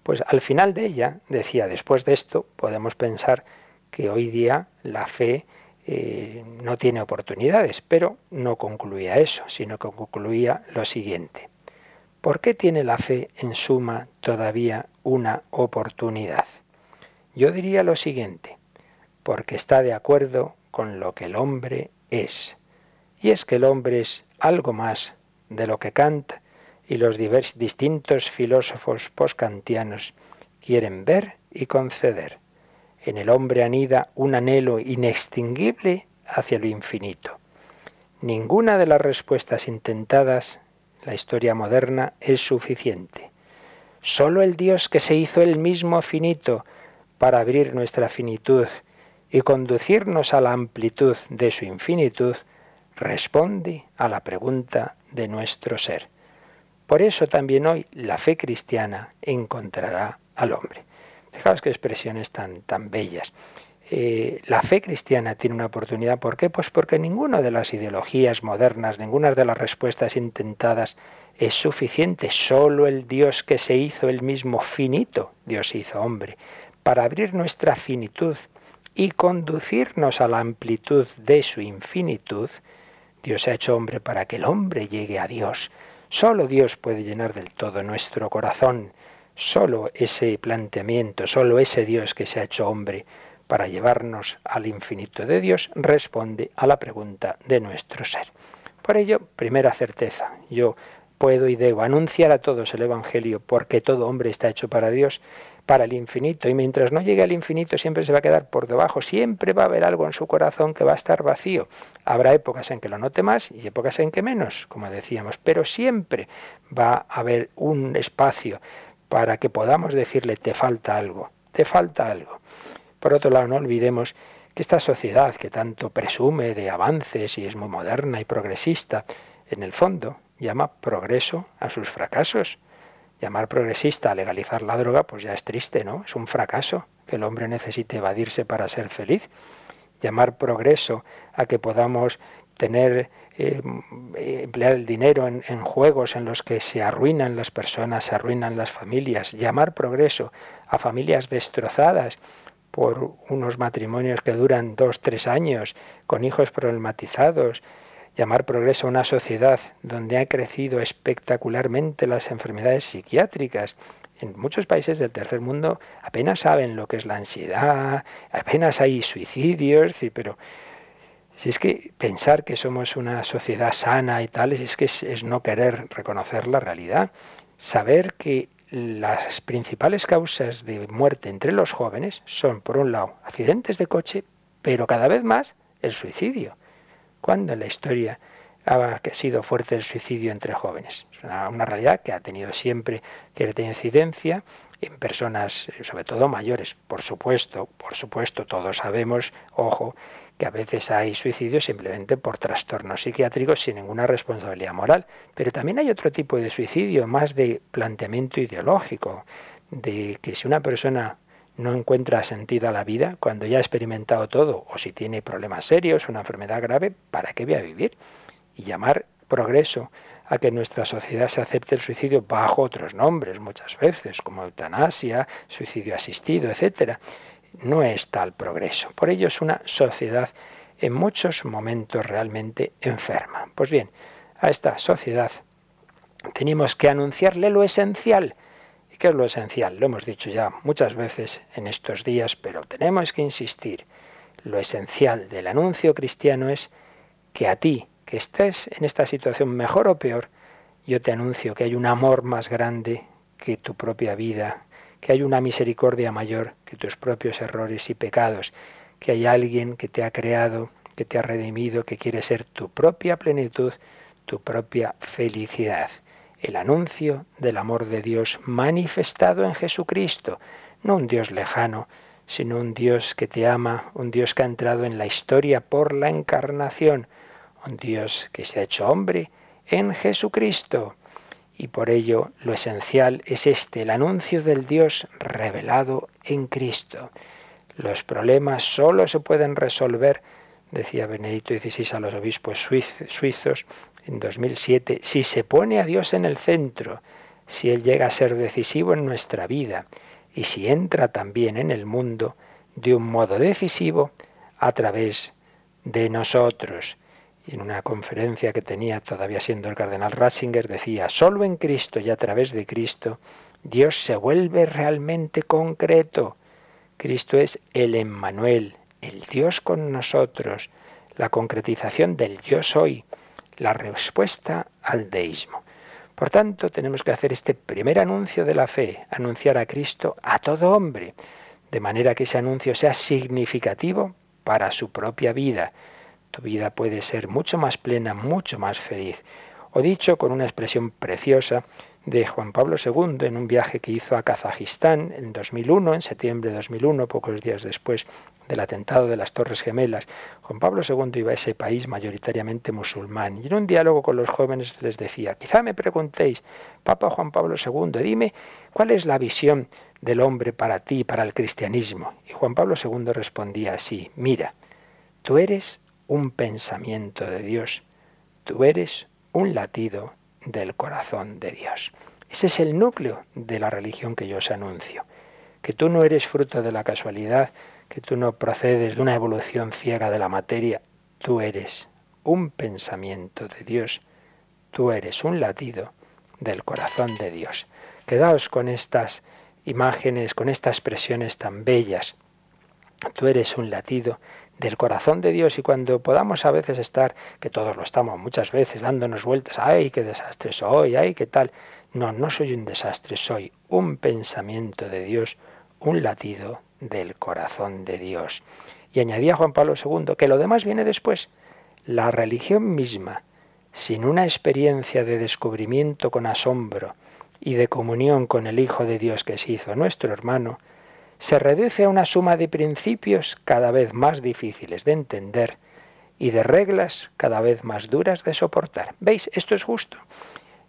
pues al final de ella decía, después de esto podemos pensar que hoy día la fe eh, no tiene oportunidades, pero no concluía eso, sino que concluía lo siguiente. ¿Por qué tiene la fe en suma todavía una oportunidad? Yo diría lo siguiente, porque está de acuerdo con lo que el hombre es. Y es que el hombre es algo más de lo que canta y los distintos filósofos poscantianos quieren ver y conceder. En el hombre anida un anhelo inextinguible hacia lo infinito. Ninguna de las respuestas intentadas en la historia moderna es suficiente. Solo el Dios que se hizo él mismo finito para abrir nuestra finitud y conducirnos a la amplitud de su infinitud, responde a la pregunta de nuestro ser. Por eso también hoy la fe cristiana encontrará al hombre. Fijaos qué expresiones tan, tan bellas. Eh, la fe cristiana tiene una oportunidad. ¿Por qué? Pues porque ninguna de las ideologías modernas, ninguna de las respuestas intentadas es suficiente. Solo el Dios que se hizo el mismo finito, Dios hizo hombre, para abrir nuestra finitud y conducirnos a la amplitud de su infinitud, Dios se ha hecho hombre para que el hombre llegue a Dios. Solo Dios puede llenar del todo nuestro corazón. Solo ese planteamiento, solo ese Dios que se ha hecho hombre para llevarnos al infinito de Dios responde a la pregunta de nuestro ser. Por ello, primera certeza, yo puedo y debo anunciar a todos el Evangelio porque todo hombre está hecho para Dios, para el infinito, y mientras no llegue al infinito siempre se va a quedar por debajo, siempre va a haber algo en su corazón que va a estar vacío. Habrá épocas en que lo note más y épocas en que menos, como decíamos, pero siempre va a haber un espacio para que podamos decirle te falta algo, te falta algo. Por otro lado, no olvidemos que esta sociedad que tanto presume de avances y es muy moderna y progresista, en el fondo llama progreso a sus fracasos. Llamar progresista a legalizar la droga, pues ya es triste, ¿no? Es un fracaso que el hombre necesite evadirse para ser feliz. Llamar progreso a que podamos tener, eh, emplear el dinero en, en, juegos en los que se arruinan las personas, se arruinan las familias. Llamar progreso a familias destrozadas por unos matrimonios que duran dos, tres años, con hijos problematizados, llamar progreso a una sociedad donde ha crecido espectacularmente las enfermedades psiquiátricas. En muchos países del tercer mundo apenas saben lo que es la ansiedad, apenas hay suicidios, pero si es que pensar que somos una sociedad sana y tal, es que es, no querer reconocer la realidad. Saber que las principales causas de muerte entre los jóvenes son, por un lado, accidentes de coche, pero cada vez más el suicidio. ¿Cuándo en la historia ha sido fuerte el suicidio entre jóvenes? Es una, una realidad que ha tenido siempre cierta incidencia en personas, sobre todo mayores. Por supuesto, por supuesto, todos sabemos, ojo, que a veces hay suicidios simplemente por trastornos psiquiátricos sin ninguna responsabilidad moral. Pero también hay otro tipo de suicidio, más de planteamiento ideológico, de que si una persona no encuentra sentido a la vida cuando ya ha experimentado todo, o si tiene problemas serios, una enfermedad grave, ¿para qué voy a vivir? Y llamar progreso a que nuestra sociedad se acepte el suicidio bajo otros nombres muchas veces, como eutanasia, suicidio asistido, etcétera no es tal progreso. Por ello es una sociedad en muchos momentos realmente enferma. Pues bien, a esta sociedad tenemos que anunciarle lo esencial. ¿Y qué es lo esencial? Lo hemos dicho ya muchas veces en estos días, pero tenemos que insistir. Lo esencial del anuncio cristiano es que a ti, que estés en esta situación mejor o peor, yo te anuncio que hay un amor más grande que tu propia vida, que hay una misericordia mayor que tus propios errores y pecados, que hay alguien que te ha creado, que te ha redimido, que quiere ser tu propia plenitud, tu propia felicidad. El anuncio del amor de Dios manifestado en Jesucristo, no un Dios lejano, sino un Dios que te ama, un Dios que ha entrado en la historia por la encarnación, un Dios que se ha hecho hombre en Jesucristo. Y por ello lo esencial es este, el anuncio del Dios revelado en Cristo. Los problemas solo se pueden resolver, decía Benedicto XVI a los obispos suizos en 2007, si se pone a Dios en el centro, si Él llega a ser decisivo en nuestra vida y si entra también en el mundo de un modo decisivo a través de nosotros. Y en una conferencia que tenía todavía siendo el cardenal Ratzinger decía, solo en Cristo y a través de Cristo Dios se vuelve realmente concreto. Cristo es el Emmanuel, el Dios con nosotros, la concretización del yo soy, la respuesta al deísmo. Por tanto, tenemos que hacer este primer anuncio de la fe, anunciar a Cristo a todo hombre, de manera que ese anuncio sea significativo para su propia vida, tu vida puede ser mucho más plena, mucho más feliz. O dicho con una expresión preciosa de Juan Pablo II en un viaje que hizo a Kazajistán en 2001, en septiembre de 2001, pocos días después del atentado de las Torres Gemelas. Juan Pablo II iba a ese país mayoritariamente musulmán y en un diálogo con los jóvenes les decía, quizá me preguntéis, Papa Juan Pablo II, dime cuál es la visión del hombre para ti, para el cristianismo. Y Juan Pablo II respondía así, mira, tú eres un pensamiento de Dios. Tú eres un latido del corazón de Dios. Ese es el núcleo de la religión que yo os anuncio. Que tú no eres fruto de la casualidad, que tú no procedes de una evolución ciega de la materia. Tú eres un pensamiento de Dios. Tú eres un latido del corazón de Dios. Quedaos con estas imágenes, con estas expresiones tan bellas. Tú eres un latido del corazón de Dios y cuando podamos a veces estar, que todos lo estamos muchas veces, dándonos vueltas, ay, qué desastre soy, ay, qué tal. No, no soy un desastre, soy un pensamiento de Dios, un latido del corazón de Dios. Y añadía Juan Pablo II que lo demás viene después. La religión misma, sin una experiencia de descubrimiento con asombro y de comunión con el Hijo de Dios que se hizo nuestro hermano, se reduce a una suma de principios cada vez más difíciles de entender y de reglas cada vez más duras de soportar. ¿Veis? Esto es justo.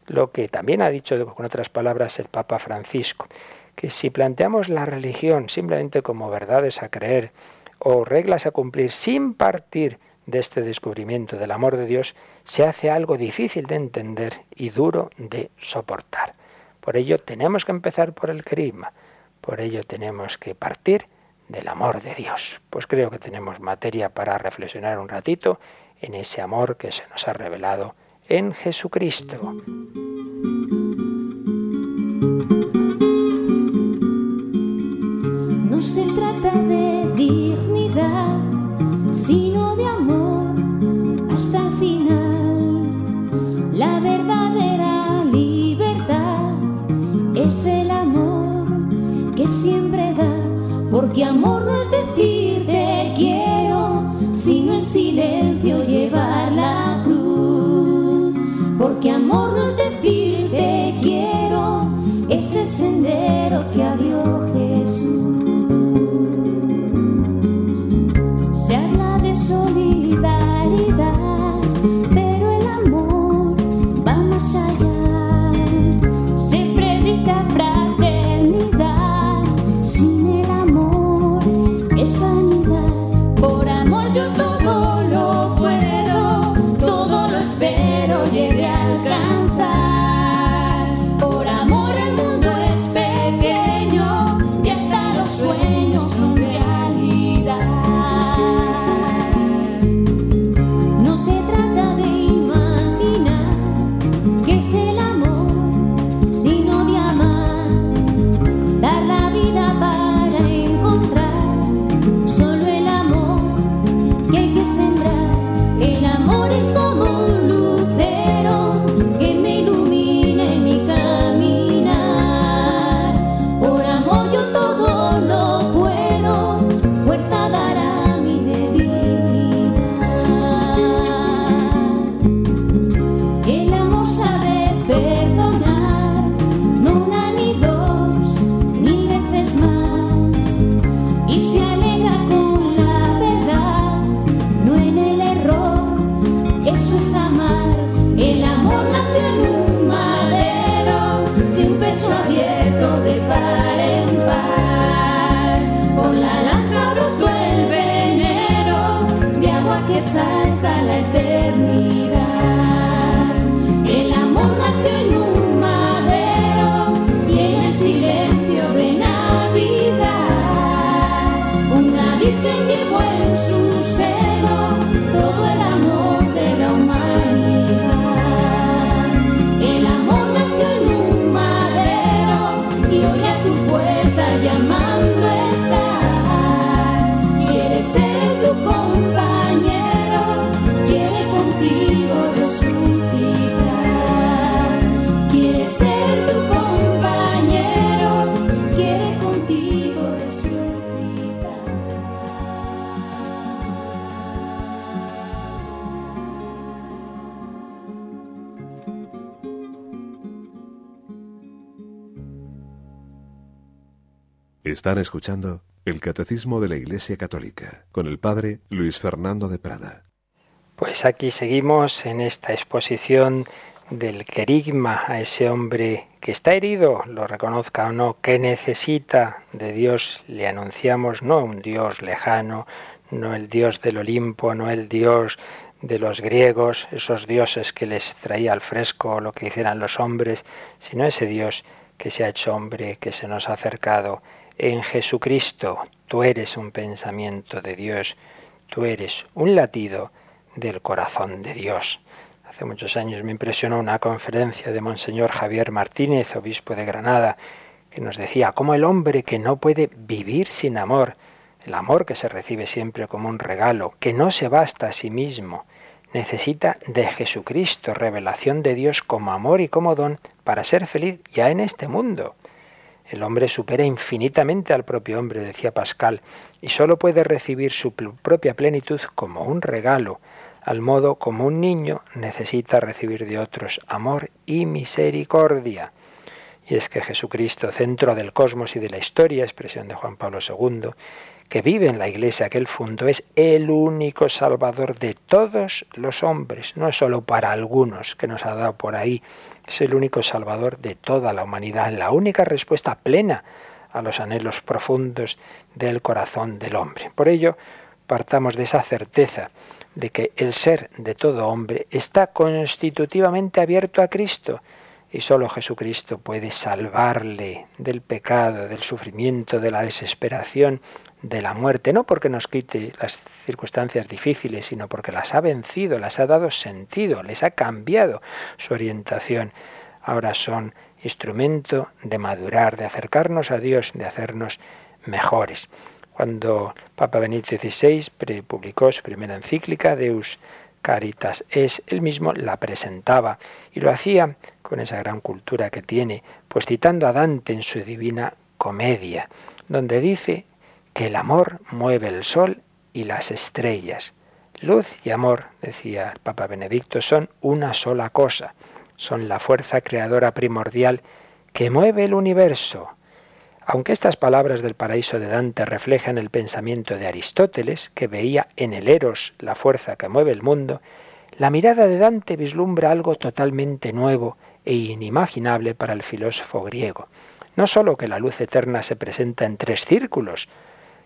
Lo que también ha dicho con otras palabras el Papa Francisco, que si planteamos la religión simplemente como verdades a creer o reglas a cumplir sin partir de este descubrimiento del amor de Dios, se hace algo difícil de entender y duro de soportar. Por ello tenemos que empezar por el carisma por ello tenemos que partir del amor de Dios. Pues creo que tenemos materia para reflexionar un ratito en ese amor que se nos ha revelado en Jesucristo. No se trata de dignidad, sino de amor hasta el final. La verdadera libertad es el amor siempre da, porque amor no es decir te quiero, sino en silencio llevar la cruz. Porque amor no es decir te quiero, es el sendero que abrió Jesús. Se habla de solidaridad, Están escuchando el Catecismo de la Iglesia Católica con el Padre Luis Fernando de Prada. Pues aquí seguimos en esta exposición del querigma a ese hombre que está herido, lo reconozca o no, que necesita de Dios, le anunciamos no un Dios lejano, no el Dios del Olimpo, no el Dios de los griegos, esos dioses que les traía al fresco lo que hicieran los hombres, sino ese Dios que se ha hecho hombre, que se nos ha acercado en Jesucristo. Tú eres un pensamiento de Dios, tú eres un latido del corazón de Dios. Hace muchos años me impresionó una conferencia de Monseñor Javier Martínez, obispo de Granada, que nos decía cómo el hombre que no puede vivir sin amor, el amor que se recibe siempre como un regalo, que no se basta a sí mismo, necesita de Jesucristo, revelación de Dios como amor y como don para ser feliz ya en este mundo. El hombre supera infinitamente al propio hombre, decía Pascal, y sólo puede recibir su propia plenitud como un regalo, al modo como un niño necesita recibir de otros amor y misericordia. Y es que Jesucristo, centro del cosmos y de la historia, expresión de Juan Pablo II, que vive en la iglesia que él es el único salvador de todos los hombres, no solo para algunos que nos ha dado por ahí, es el único salvador de toda la humanidad, la única respuesta plena a los anhelos profundos del corazón del hombre. Por ello, partamos de esa certeza de que el ser de todo hombre está constitutivamente abierto a Cristo y solo Jesucristo puede salvarle del pecado, del sufrimiento, de la desesperación, de la muerte, no porque nos quite las circunstancias difíciles, sino porque las ha vencido, las ha dado sentido, les ha cambiado su orientación. Ahora son instrumento de madurar, de acercarnos a Dios, de hacernos mejores. Cuando Papa Benito XVI publicó su primera encíclica, Deus Caritas es, él mismo la presentaba y lo hacía con esa gran cultura que tiene, pues citando a Dante en su divina comedia, donde dice que el amor mueve el sol y las estrellas. Luz y amor, decía el Papa Benedicto, son una sola cosa, son la fuerza creadora primordial que mueve el universo. Aunque estas palabras del paraíso de Dante reflejan el pensamiento de Aristóteles, que veía en el Eros la fuerza que mueve el mundo, la mirada de Dante vislumbra algo totalmente nuevo e inimaginable para el filósofo griego. No sólo que la luz eterna se presenta en tres círculos,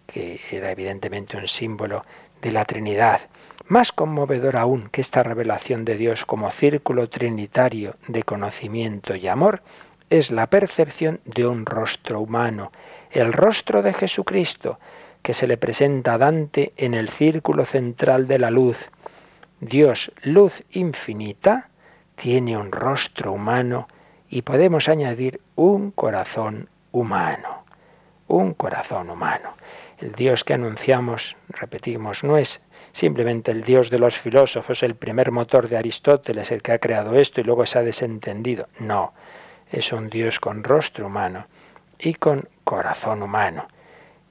que era evidentemente un símbolo de la Trinidad, más conmovedor aún que esta revelación de Dios como círculo trinitario de conocimiento y amor, es la percepción de un rostro humano, el rostro de Jesucristo, que se le presenta a Dante en el círculo central de la luz. Dios, luz infinita, tiene un rostro humano y podemos añadir un corazón humano. Un corazón humano. El Dios que anunciamos, repetimos, no es simplemente el Dios de los filósofos, el primer motor de Aristóteles, el que ha creado esto y luego se ha desentendido. No, es un Dios con rostro humano y con corazón humano.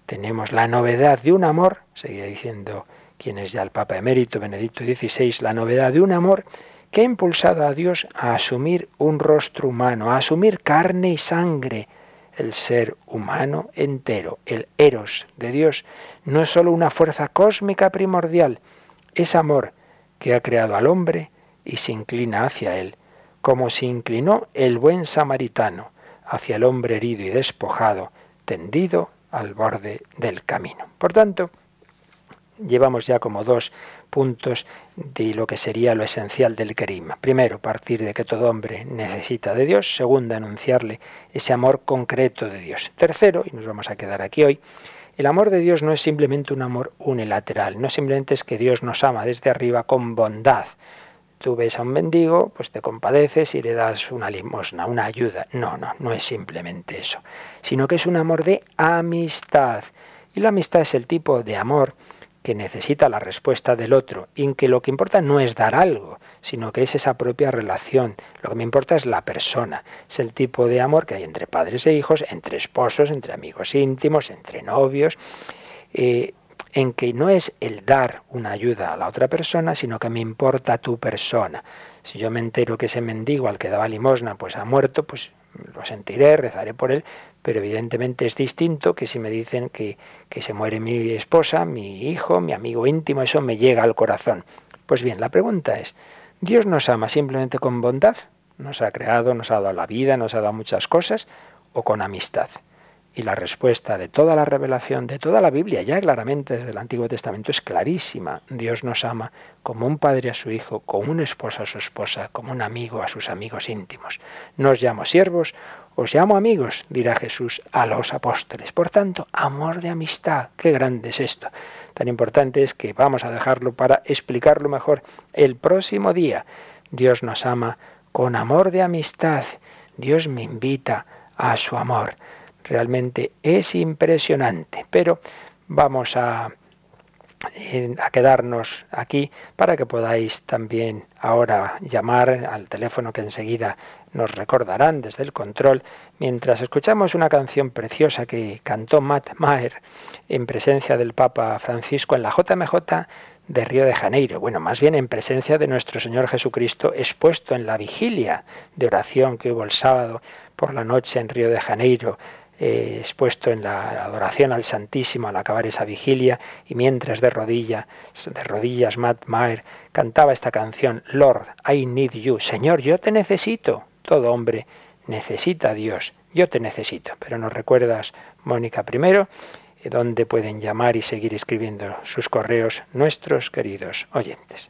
Tenemos la novedad de un amor, seguía diciendo quien es ya el Papa emérito Benedicto XVI, la novedad de un amor que ha impulsado a Dios a asumir un rostro humano, a asumir carne y sangre, el ser humano entero, el eros de Dios, no es sólo una fuerza cósmica primordial, es amor que ha creado al hombre y se inclina hacia él como se inclinó el buen samaritano hacia el hombre herido y despojado, tendido al borde del camino. Por tanto, llevamos ya como dos puntos de lo que sería lo esencial del querigma. Primero, partir de que todo hombre necesita de Dios. Segundo, anunciarle ese amor concreto de Dios. Tercero, y nos vamos a quedar aquí hoy, el amor de Dios no es simplemente un amor unilateral, no simplemente es que Dios nos ama desde arriba con bondad, Tú ves a un mendigo, pues te compadeces y le das una limosna, una ayuda. No, no, no es simplemente eso, sino que es un amor de amistad. Y la amistad es el tipo de amor que necesita la respuesta del otro, y en que lo que importa no es dar algo, sino que es esa propia relación. Lo que me importa es la persona. Es el tipo de amor que hay entre padres e hijos, entre esposos, entre amigos íntimos, entre novios. Eh, en que no es el dar una ayuda a la otra persona, sino que me importa tu persona. Si yo me entero que ese mendigo al que daba limosna pues ha muerto, pues lo sentiré, rezaré por él, pero evidentemente es distinto que si me dicen que, que se muere mi esposa, mi hijo, mi amigo íntimo, eso me llega al corazón. Pues bien, la pregunta es, ¿Dios nos ama simplemente con bondad? ¿Nos ha creado, nos ha dado la vida, nos ha dado muchas cosas? ¿O con amistad? Y la respuesta de toda la revelación, de toda la Biblia, ya claramente desde el Antiguo Testamento, es clarísima. Dios nos ama como un padre a su hijo, como un esposo a su esposa, como un amigo a sus amigos íntimos. No os llamo siervos, os llamo amigos, dirá Jesús a los apóstoles. Por tanto, amor de amistad. Qué grande es esto. Tan importante es que vamos a dejarlo para explicarlo mejor el próximo día. Dios nos ama con amor de amistad. Dios me invita a su amor. Realmente es impresionante, pero vamos a, a quedarnos aquí para que podáis también ahora llamar al teléfono que enseguida nos recordarán desde el control, mientras escuchamos una canción preciosa que cantó Matt Maher en presencia del Papa Francisco en la JMJ de Río de Janeiro, bueno, más bien en presencia de nuestro Señor Jesucristo expuesto en la vigilia de oración que hubo el sábado por la noche en Río de Janeiro, eh, expuesto en la adoración al Santísimo al acabar esa vigilia y mientras de rodillas, de rodillas Matt Maher cantaba esta canción, Lord, I need you, Señor, yo te necesito. Todo hombre necesita a Dios, yo te necesito. Pero nos recuerdas, Mónica, primero, eh, dónde pueden llamar y seguir escribiendo sus correos nuestros queridos oyentes.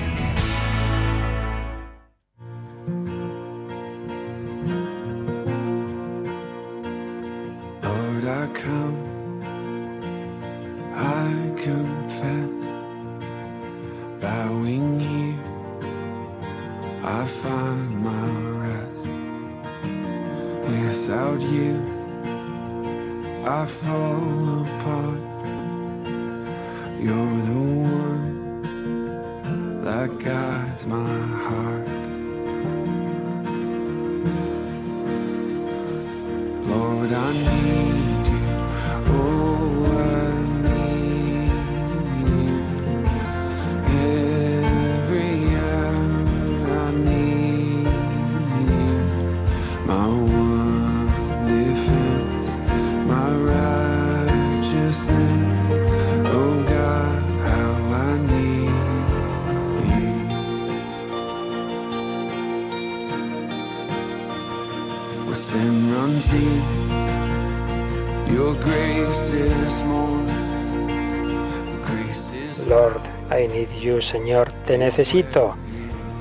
Señor, te necesito.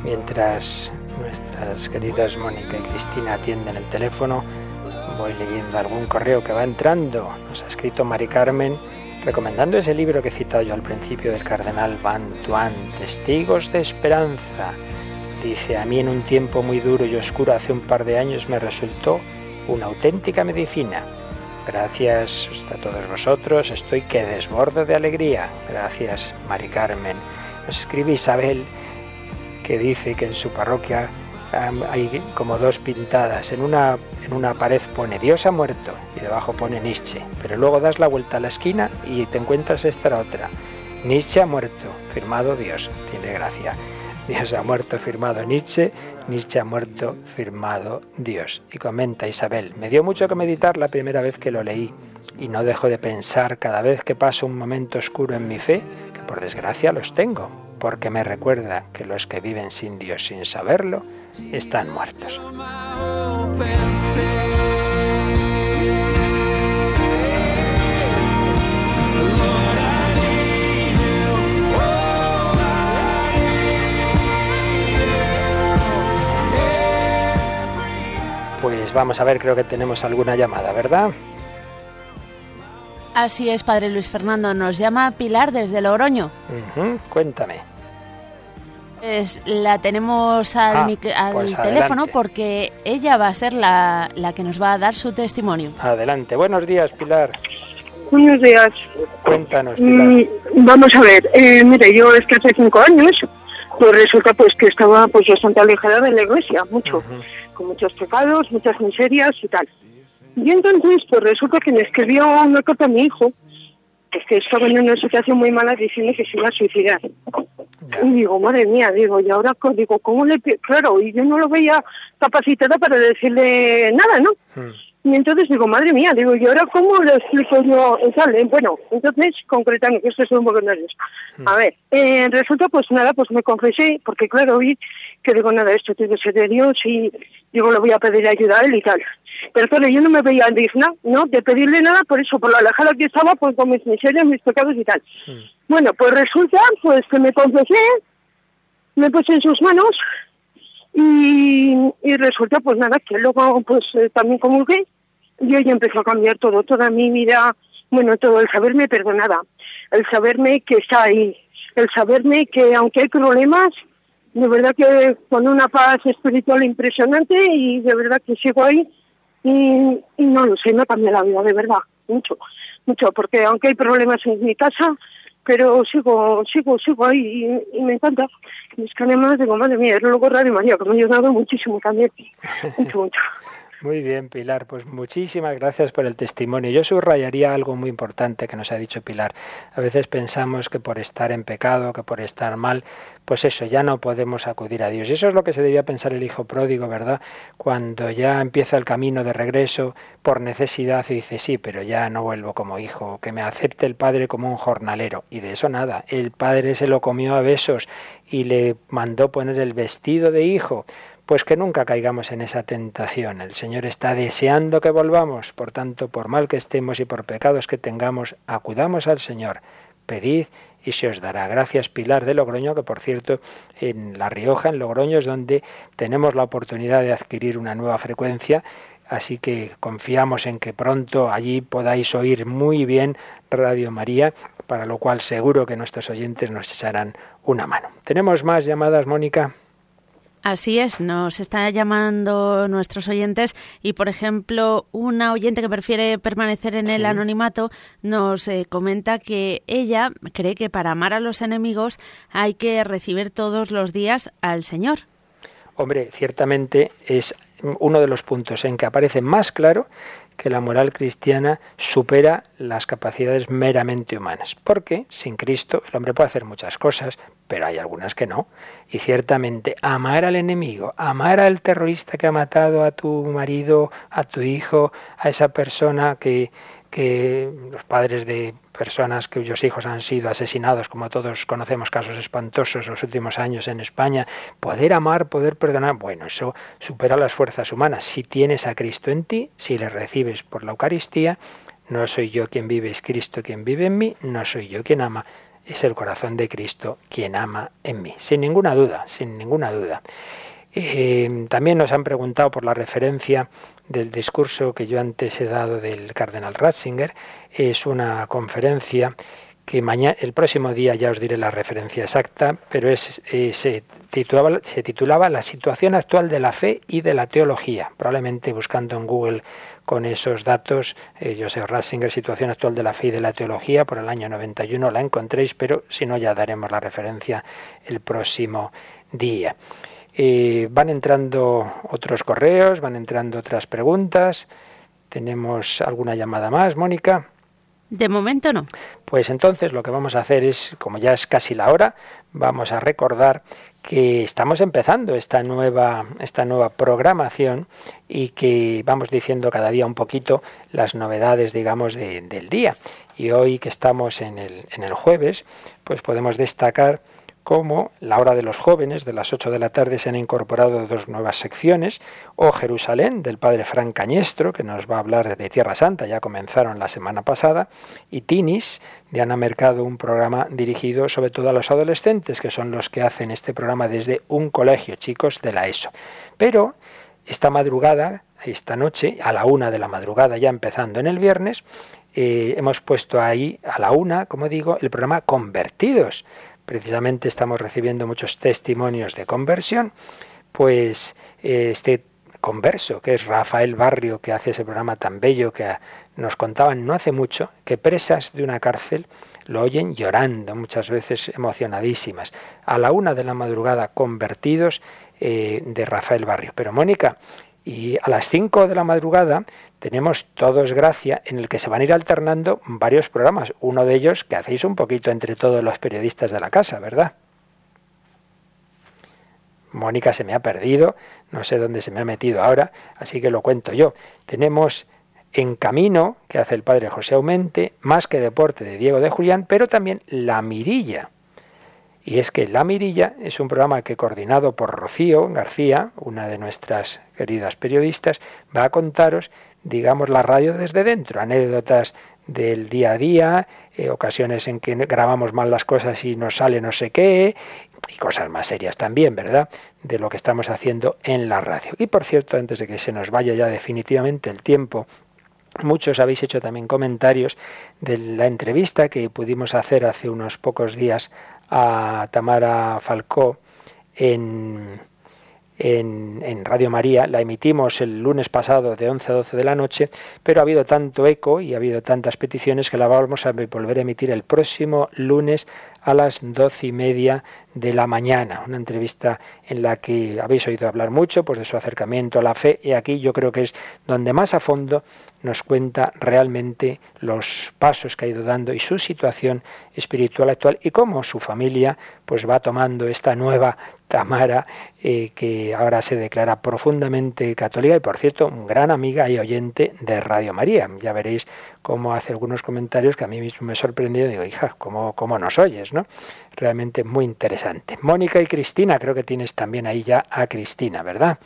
Mientras nuestras queridas Mónica y Cristina atienden el teléfono, voy leyendo algún correo que va entrando. Nos ha escrito Mari Carmen recomendando ese libro que he citado yo al principio del cardenal Van Tuan, Testigos de Esperanza. Dice, a mí en un tiempo muy duro y oscuro hace un par de años me resultó una auténtica medicina. Gracias a todos vosotros, estoy que desbordo de alegría. Gracias, Mari Carmen. Escribe Isabel que dice que en su parroquia hay como dos pintadas. En una, en una pared pone Dios ha muerto y debajo pone Nietzsche. Pero luego das la vuelta a la esquina y te encuentras esta otra. Nietzsche ha muerto, firmado Dios. Tiene gracia. Dios ha muerto, firmado Nietzsche. Nietzsche ha muerto, firmado Dios. Y comenta Isabel, me dio mucho que meditar la primera vez que lo leí y no dejo de pensar cada vez que paso un momento oscuro en mi fe, por desgracia los tengo, porque me recuerda que los que viven sin Dios sin saberlo están muertos. Pues vamos a ver, creo que tenemos alguna llamada, ¿verdad? Así es, padre Luis Fernando. Nos llama Pilar desde Logroño. Ujú, Cuéntame. Pues la tenemos al, Ah, mic- al pues teléfono adelante. porque ella va a ser la, la que nos va a dar su testimonio. Adelante. Buenos días, Pilar. Buenos días. Cuéntanos, Pilar. Mm, vamos a ver, eh, mire, yo es que hace cinco años, pues resulta pues que estaba pues bastante alejada de la iglesia, mucho, Ujú. con muchos pecados, muchas miserias y tal. Y entonces pues resulta que me escribió una carta a mi hijo, que es que estaba en una situación muy mala diciendo que se iba a suicidar. Y digo, madre mía, digo, y ahora digo, ¿cómo le... pi-?" Claro, y yo no lo veía capacitada para decirle nada, ¿no? Mm. Y entonces digo, madre mía, digo, ¿y ahora cómo lo explico yo? Tal, eh, Bueno, entonces, concretando, que esto es un poco nervioso. A ver, eh, resulta, pues nada, pues me confesé, porque claro, vi que digo, nada, esto tiene que ser de Dios y digo, le voy a pedir ayuda a él y tal. Pero claro, yo no me veía digna, ¿no? De pedirle nada por eso, por lo alejada que estaba, pues con mis miserias, mis pecados y tal. Bueno, pues resulta, pues que me confesé, me puse en sus manos y, y resulta pues nada que luego pues eh, también comulgué y ella empezó a cambiar todo, toda mi vida, bueno, todo el saberme perdonada, el saberme que está ahí, el saberme que aunque hay problemas, de verdad que con una paz espiritual impresionante y de verdad que sigo ahí y, y no lo sé, me cambió la vida, de verdad, mucho, mucho, porque aunque hay problemas en mi casa, pero sigo, sigo, sigo ahí y, y me encanta. Y es que además digo, madre mía, es luego Radio María, que me ha ayudado muchísimo también, mucho, mucho. Muy bien, Pilar. Pues muchísimas gracias por el testimonio. Yo subrayaría algo muy importante que nos ha dicho Pilar. A veces pensamos que por estar en pecado, que por estar mal, pues eso, ya no podemos acudir a Dios. Y eso es lo que se debía pensar el hijo pródigo, ¿verdad? Cuando ya empieza el camino de regreso por necesidad y dice, sí, pero ya no vuelvo como hijo, que me acepte el padre como un jornalero. Y de eso nada. El padre se lo comió a besos y le mandó poner el vestido de hijo pues que nunca caigamos en esa tentación. El Señor está deseando que volvamos, por tanto, por mal que estemos y por pecados que tengamos, acudamos al Señor. Pedid y se os dará. Gracias Pilar de Logroño, que por cierto en La Rioja, en Logroño, es donde tenemos la oportunidad de adquirir una nueva frecuencia. Así que confiamos en que pronto allí podáis oír muy bien Radio María, para lo cual seguro que nuestros oyentes nos echarán una mano. ¿Tenemos más llamadas, Mónica? Así es, nos está llamando nuestros oyentes y, por ejemplo, una oyente que prefiere permanecer en el anonimato nos eh, comenta que ella cree que para amar a los enemigos hay que recibir todos los días al Señor. Hombre, ciertamente es uno de los puntos en que aparece más claro que la moral cristiana supera las capacidades meramente humanas. Porque sin Cristo el hombre puede hacer muchas cosas, pero hay algunas que no. Y ciertamente amar al enemigo, amar al terrorista que ha matado a tu marido, a tu hijo, a esa persona que, que los padres de personas cuyos hijos han sido asesinados, como todos conocemos casos espantosos los últimos años en España, poder amar, poder perdonar, bueno, eso supera las fuerzas humanas. Si tienes a Cristo en ti, si le recibes por la Eucaristía, no soy yo quien vive, es Cristo quien vive en mí, no soy yo quien ama, es el corazón de Cristo quien ama en mí. Sin ninguna duda, sin ninguna duda. Eh, también nos han preguntado por la referencia del discurso que yo antes he dado del cardenal Ratzinger. Es una conferencia que mañana, el próximo día ya os diré la referencia exacta, pero es, eh, se, titulaba, La situación actual de la fe y de la teología. Probablemente buscando en Google con esos datos, eh, Joseph Ratzinger, situación actual de la fe y de la teología, por el año 91 la encontréis, pero si no ya daremos la referencia el próximo día. Eh, van entrando otros correos, van entrando otras preguntas. ¿Tenemos alguna llamada más, Mónica? De momento no. Pues entonces lo que vamos a hacer es, como ya es casi la hora, vamos a recordar que estamos empezando esta nueva, esta nueva programación y que vamos diciendo cada día un poquito las novedades, digamos, del día. Y hoy que estamos en el, en el jueves, pues podemos destacar como la hora de los jóvenes, de las 8 de la tarde, se han incorporado dos nuevas secciones, o Jerusalén, del padre Fran Cañestro, que nos va a hablar de Tierra Santa, ya comenzaron la semana pasada, y Tinis, de Ana Mercado, un programa dirigido sobre todo a los adolescentes, que son los que hacen este programa desde un colegio, chicos de la ESO. Pero esta madrugada, esta noche, a la una de la madrugada, ya empezando en el viernes, eh, hemos puesto ahí a la una, como digo, el programa Convertidos precisamente estamos recibiendo muchos testimonios de conversión, pues eh, este converso, que es Rafael Barrio, que hace ese programa tan bello que nos contaban no hace mucho, que presas de una cárcel lo oyen llorando, muchas veces emocionadísimas. A la una de la madrugada, convertidos eh, de Rafael Barrio. Pero Mónica, y a las cinco de la madrugada tenemos Todos Gracia, en el que se van a ir alternando varios programas. Uno de ellos que hacéis un poquito entre todos los periodistas de la casa, ¿verdad? Mónica se me ha perdido, no sé dónde se me ha metido ahora, así que lo cuento yo. Tenemos En Camino, que hace el padre José Aumente, Más que Deporte de Diego de Julián, pero también La Mirilla. Y es que La Mirilla es un programa que coordinado por Rocío García, una de nuestras queridas periodistas, va a contaros digamos, la radio desde dentro, anécdotas del día a día, eh, ocasiones en que grabamos mal las cosas y nos sale no sé qué, y cosas más serias también, ¿verdad? De lo que estamos haciendo en la radio. Y por cierto, antes de que se nos vaya ya definitivamente el tiempo, muchos habéis hecho también comentarios de la entrevista que pudimos hacer hace unos pocos días a Tamara Falcó en en, Radio María. La emitimos el lunes pasado de 11 a 12 de la noche, pero ha habido tanto eco y ha habido tantas peticiones que la vamos a volver a emitir el próximo lunes a las doce y media de la mañana. Una entrevista en la que habéis oído hablar mucho pues, de su acercamiento a la fe y aquí yo creo que es donde más a fondo nos cuenta realmente los pasos que ha ido dando y su situación espiritual actual y cómo su familia pues va tomando esta nueva Tamara eh, que ahora se declara profundamente católica y por cierto gran amiga y oyente de Radio María. Ya veréis cómo hace algunos comentarios que a mí mismo me sorprendió. Digo, hija, ¿cómo, cómo nos oyes? ¿no? Realmente muy interesante. Mónica y Cristina, creo que tienes también ahí ya a Cristina, ¿verdad?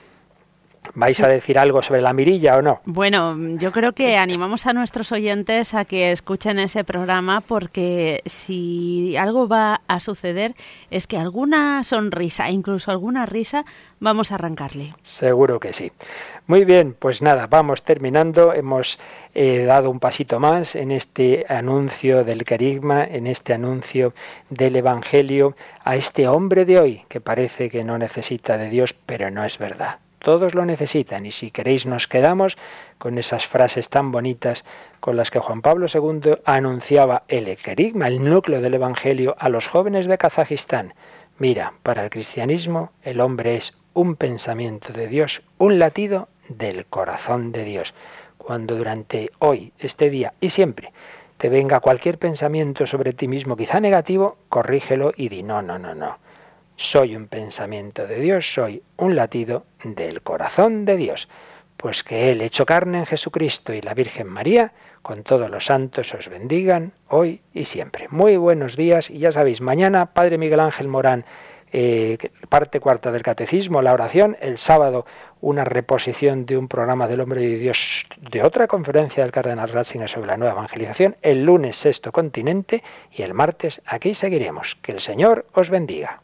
¿Vais a decir algo sobre la mirilla o no? Bueno, yo creo que animamos a nuestros oyentes a que escuchen ese programa porque si algo va a suceder es que alguna sonrisa, incluso alguna risa, vamos a arrancarle. Seguro que sí. Muy bien, pues nada, vamos terminando. Hemos eh, dado un pasito más en este anuncio del carisma, en este anuncio del Evangelio a este hombre de hoy que parece que no necesita de Dios, pero no es verdad todos lo necesitan y si queréis nos quedamos con esas frases tan bonitas con las que Juan Pablo II anunciaba el querigma, el núcleo del Evangelio a los jóvenes de Kazajistán. Mira, para el cristianismo el hombre es un pensamiento de Dios, un latido del corazón de Dios. Cuando durante hoy, este día y siempre te venga cualquier pensamiento sobre ti mismo, quizá negativo, corrígelo y di no, no, no, no soy un pensamiento de Dios, soy un latido del corazón de Dios. Pues que Él, hecho carne en Jesucristo y la Virgen María, con todos los santos os bendigan hoy y siempre. Muy buenos días y ya sabéis, mañana Padre Miguel Ángel Morán, eh, parte cuarta del Catecismo, la oración, el sábado una reposición de un programa del Hombre de Dios de otra conferencia del Cardenal Ratzinger sobre la nueva evangelización, el lunes sexto continente y el martes aquí seguiremos. Que el Señor os bendiga.